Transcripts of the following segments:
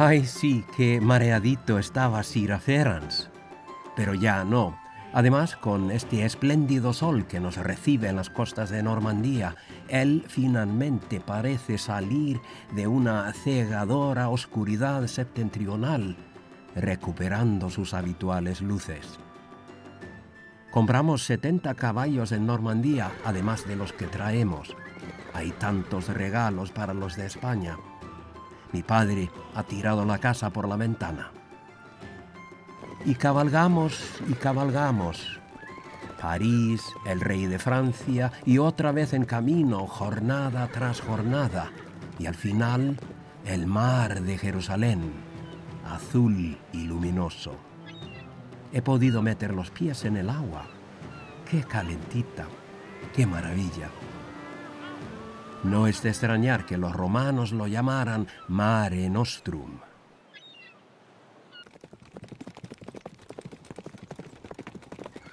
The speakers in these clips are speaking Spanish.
Ay, sí, qué mareadito estaba Sir Ferrans. Pero ya no. Además, con este espléndido sol que nos recibe en las costas de Normandía, él finalmente parece salir de una cegadora oscuridad septentrional, recuperando sus habituales luces. Compramos 70 caballos en Normandía, además de los que traemos. Hay tantos regalos para los de España. Mi padre ha tirado la casa por la ventana. Y cabalgamos y cabalgamos. París, el rey de Francia, y otra vez en camino, jornada tras jornada. Y al final, el mar de Jerusalén, azul y luminoso. He podido meter los pies en el agua. ¡Qué calentita! ¡Qué maravilla! No es de extrañar que los romanos lo llamaran Mare Nostrum.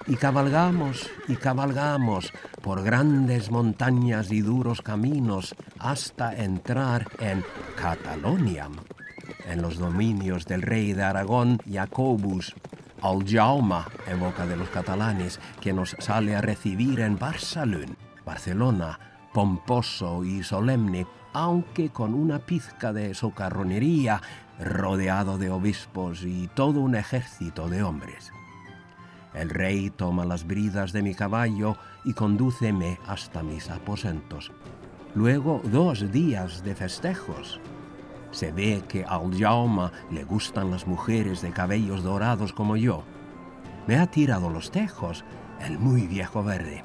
Y cabalgamos y cabalgamos por grandes montañas y duros caminos hasta entrar en Catalonia, en los dominios del rey de Aragón, Jacobus, Aljauma, en boca de los catalanes, que nos sale a recibir en Barcelona, pomposo y solemne, aunque con una pizca de socarronería, rodeado de obispos y todo un ejército de hombres. El rey toma las bridas de mi caballo y condúceme hasta mis aposentos. Luego dos días de festejos. Se ve que al Jaume le gustan las mujeres de cabellos dorados como yo. Me ha tirado los tejos el muy viejo verde.